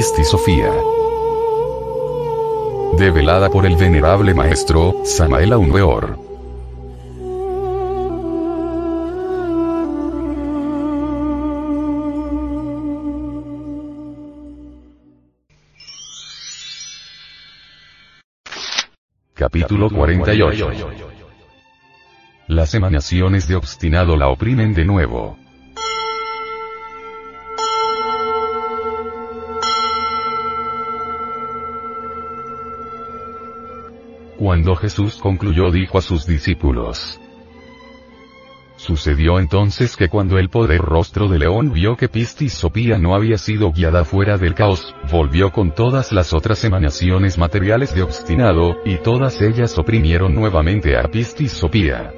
Sofía. Develada por el venerable maestro, Samael Aunweor. Capítulo 48. Las emanaciones de obstinado la oprimen de nuevo. Cuando Jesús concluyó dijo a sus discípulos, Sucedió entonces que cuando el poder rostro de león vio que Pistisopía no había sido guiada fuera del caos, volvió con todas las otras emanaciones materiales de obstinado, y todas ellas oprimieron nuevamente a Pistisopía.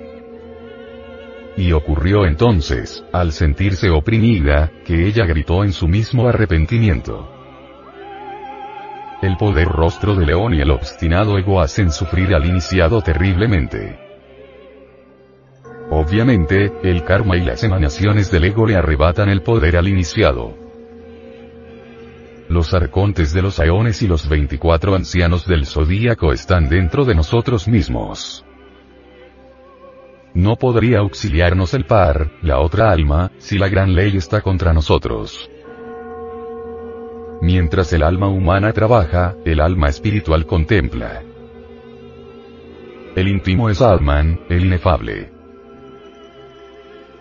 Y ocurrió entonces, al sentirse oprimida, que ella gritó en su mismo arrepentimiento. El poder rostro de león y el obstinado ego hacen sufrir al iniciado terriblemente. Obviamente, el karma y las emanaciones del ego le arrebatan el poder al iniciado. Los arcontes de los aeones y los 24 ancianos del zodíaco están dentro de nosotros mismos. No podría auxiliarnos el par, la otra alma, si la gran ley está contra nosotros. Mientras el alma humana trabaja, el alma espiritual contempla. El íntimo es Atman, el inefable.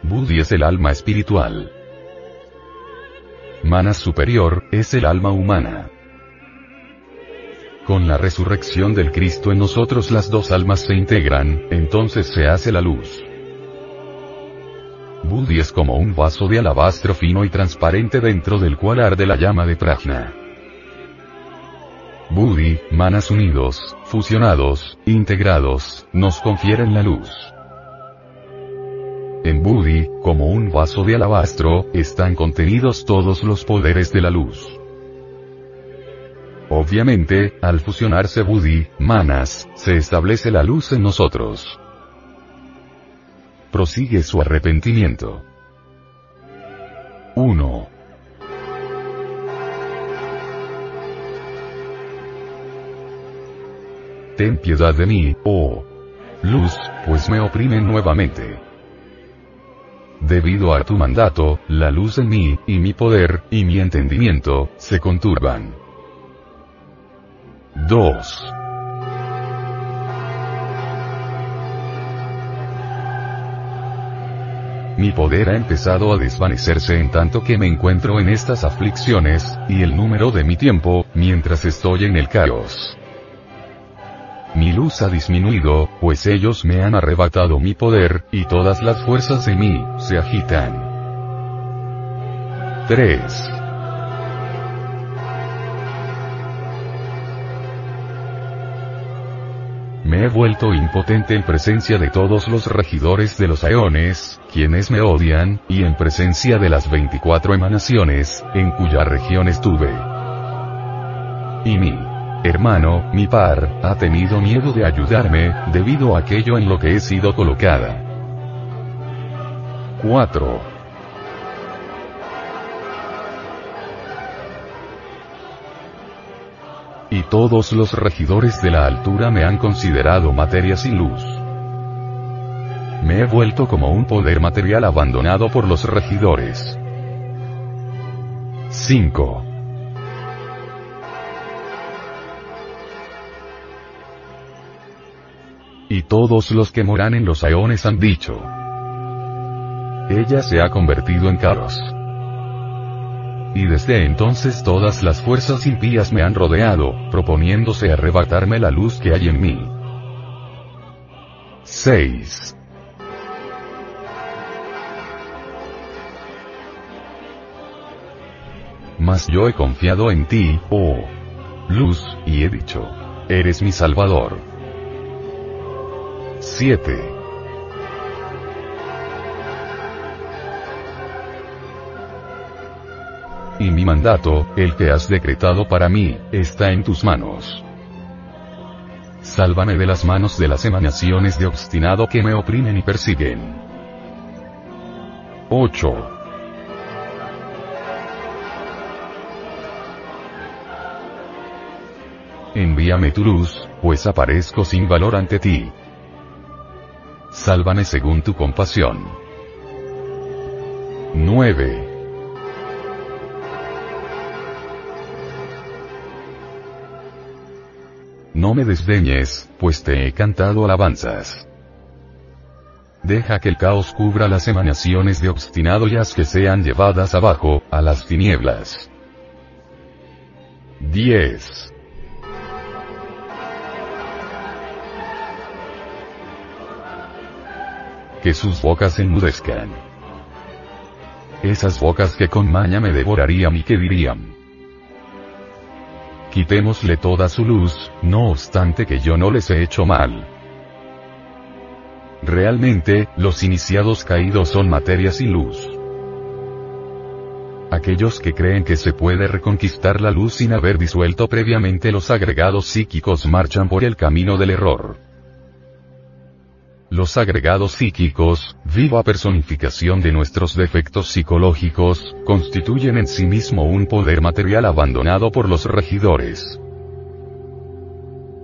Buddhi es el alma espiritual. Manas superior, es el alma humana. Con la resurrección del Cristo en nosotros las dos almas se integran, entonces se hace la luz. Buddhi es como un vaso de alabastro fino y transparente dentro del cual arde la llama de Prajna. Buddhi, manas unidos, fusionados, integrados, nos confieren la luz. En Buddhi, como un vaso de alabastro, están contenidos todos los poderes de la luz. Obviamente, al fusionarse Buddhi, manas, se establece la luz en nosotros. Prosigue su arrepentimiento. 1. Ten piedad de mí, oh luz, pues me oprimen nuevamente. Debido a tu mandato, la luz en mí, y mi poder, y mi entendimiento, se conturban. 2. Mi poder ha empezado a desvanecerse en tanto que me encuentro en estas aflicciones, y el número de mi tiempo, mientras estoy en el caos. Mi luz ha disminuido, pues ellos me han arrebatado mi poder, y todas las fuerzas de mí, se agitan. 3. Me he vuelto impotente en presencia de todos los regidores de los aeones, quienes me odian, y en presencia de las 24 emanaciones, en cuya región estuve. Y mi hermano, mi par, ha tenido miedo de ayudarme, debido a aquello en lo que he sido colocada. 4. Y todos los regidores de la altura me han considerado materia sin luz. Me he vuelto como un poder material abandonado por los regidores. 5. Y todos los que moran en los aeones han dicho. Ella se ha convertido en caos y desde entonces todas las fuerzas impías me han rodeado, proponiéndose arrebatarme la luz que hay en mí. 6. Mas yo he confiado en ti, oh luz, y he dicho, eres mi salvador. 7. Y mi mandato, el que has decretado para mí, está en tus manos. Sálvame de las manos de las emanaciones de obstinado que me oprimen y persiguen. 8. Envíame tu luz, pues aparezco sin valor ante ti. Sálvame según tu compasión. 9. No me desdeñes, pues te he cantado alabanzas. Deja que el caos cubra las emanaciones de obstinado y haz que sean llevadas abajo, a las tinieblas. 10. Que sus bocas enmudezcan. Esas bocas que con maña me devorarían y que dirían, quitémosle toda su luz, no obstante que yo no les he hecho mal. Realmente, los iniciados caídos son materia sin luz. Aquellos que creen que se puede reconquistar la luz sin haber disuelto previamente los agregados psíquicos marchan por el camino del error. Los agregados psíquicos, viva personificación de nuestros defectos psicológicos, constituyen en sí mismo un poder material abandonado por los regidores.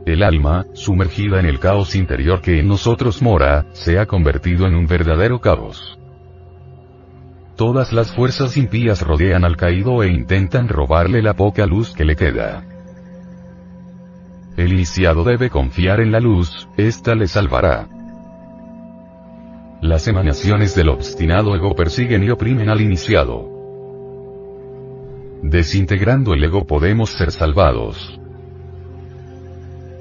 El alma, sumergida en el caos interior que en nosotros mora, se ha convertido en un verdadero caos. Todas las fuerzas impías rodean al caído e intentan robarle la poca luz que le queda. El iniciado debe confiar en la luz, ésta le salvará. Las emanaciones del obstinado ego persiguen y oprimen al iniciado. Desintegrando el ego podemos ser salvados.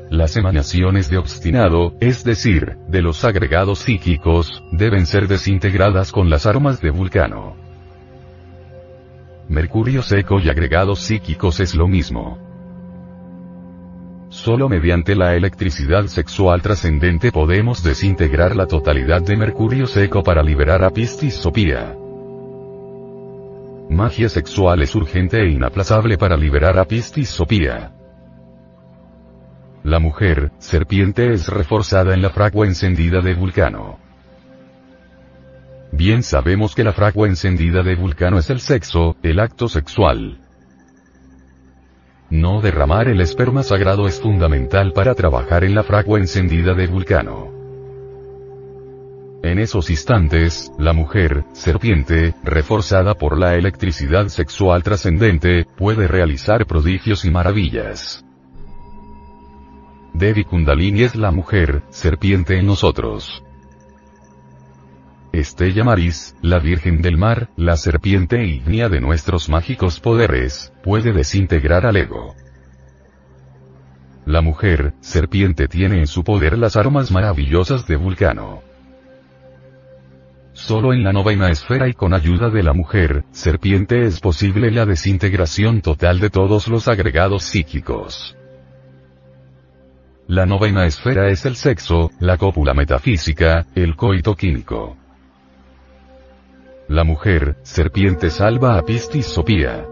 Las emanaciones de obstinado, es decir, de los agregados psíquicos, deben ser desintegradas con las armas de Vulcano. Mercurio seco y agregados psíquicos es lo mismo. Solo mediante la electricidad sexual trascendente podemos desintegrar la totalidad de mercurio seco para liberar a Piscis Sopía. Magia sexual es urgente e inaplazable para liberar a Piscis Sopía. La mujer, serpiente es reforzada en la fragua encendida de Vulcano. Bien sabemos que la fragua encendida de Vulcano es el sexo, el acto sexual. No derramar el esperma sagrado es fundamental para trabajar en la fragua encendida de Vulcano. En esos instantes, la mujer, serpiente, reforzada por la electricidad sexual trascendente, puede realizar prodigios y maravillas. Devi Kundalini es la mujer, serpiente en nosotros. Estella Maris, la Virgen del Mar, la serpiente ígnea de nuestros mágicos poderes, puede desintegrar al ego. La mujer, serpiente tiene en su poder las armas maravillosas de Vulcano. Solo en la novena esfera y con ayuda de la mujer, serpiente es posible la desintegración total de todos los agregados psíquicos. La novena esfera es el sexo, la cópula metafísica, el coito químico. La mujer, serpiente salva a Pistis Sopía.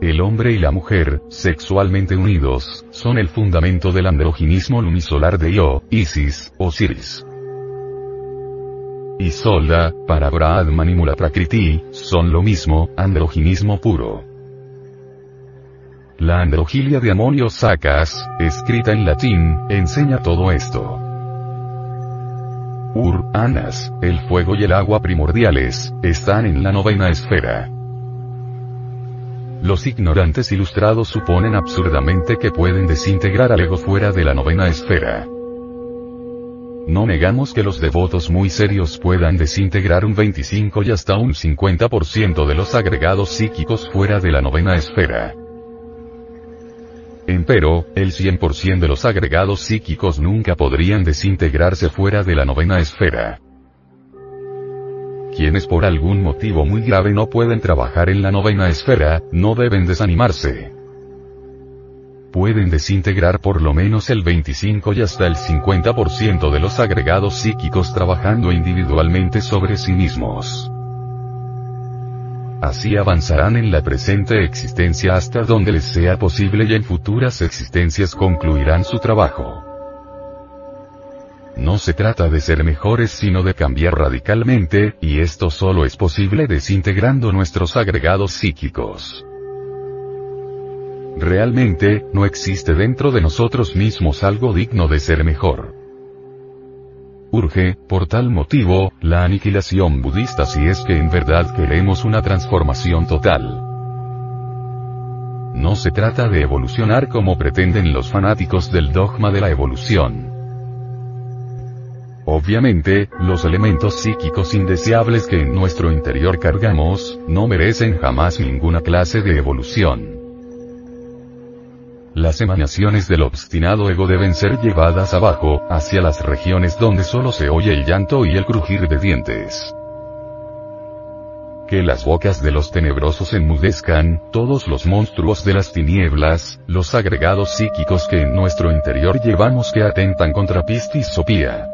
El hombre y la mujer, sexualmente unidos, son el fundamento del androginismo lunisolar de Io, Isis, Osiris. Isolda, para Brahman y Mula Prakriti, son lo mismo, androginismo puro. La androgilia de Amonio Sacas, escrita en latín, enseña todo esto. Ur, Anas, el fuego y el agua primordiales, están en la novena esfera. Los ignorantes ilustrados suponen absurdamente que pueden desintegrar al ego fuera de la novena esfera. No negamos que los devotos muy serios puedan desintegrar un 25 y hasta un 50% de los agregados psíquicos fuera de la novena esfera. Empero, el 100% de los agregados psíquicos nunca podrían desintegrarse fuera de la novena esfera. quienes por algún motivo muy grave no pueden trabajar en la novena esfera, no deben desanimarse. Pueden desintegrar por lo menos el 25 y hasta el 50% de los agregados psíquicos trabajando individualmente sobre sí mismos. Así avanzarán en la presente existencia hasta donde les sea posible y en futuras existencias concluirán su trabajo. No se trata de ser mejores sino de cambiar radicalmente, y esto solo es posible desintegrando nuestros agregados psíquicos. Realmente, no existe dentro de nosotros mismos algo digno de ser mejor. Urge, por tal motivo, la aniquilación budista si es que en verdad queremos una transformación total. No se trata de evolucionar como pretenden los fanáticos del dogma de la evolución. Obviamente, los elementos psíquicos indeseables que en nuestro interior cargamos, no merecen jamás ninguna clase de evolución. Las emanaciones del obstinado ego deben ser llevadas abajo, hacia las regiones donde solo se oye el llanto y el crujir de dientes. Que las bocas de los tenebrosos enmudezcan, todos los monstruos de las tinieblas, los agregados psíquicos que en nuestro interior llevamos que atentan contra Pistis Sopía.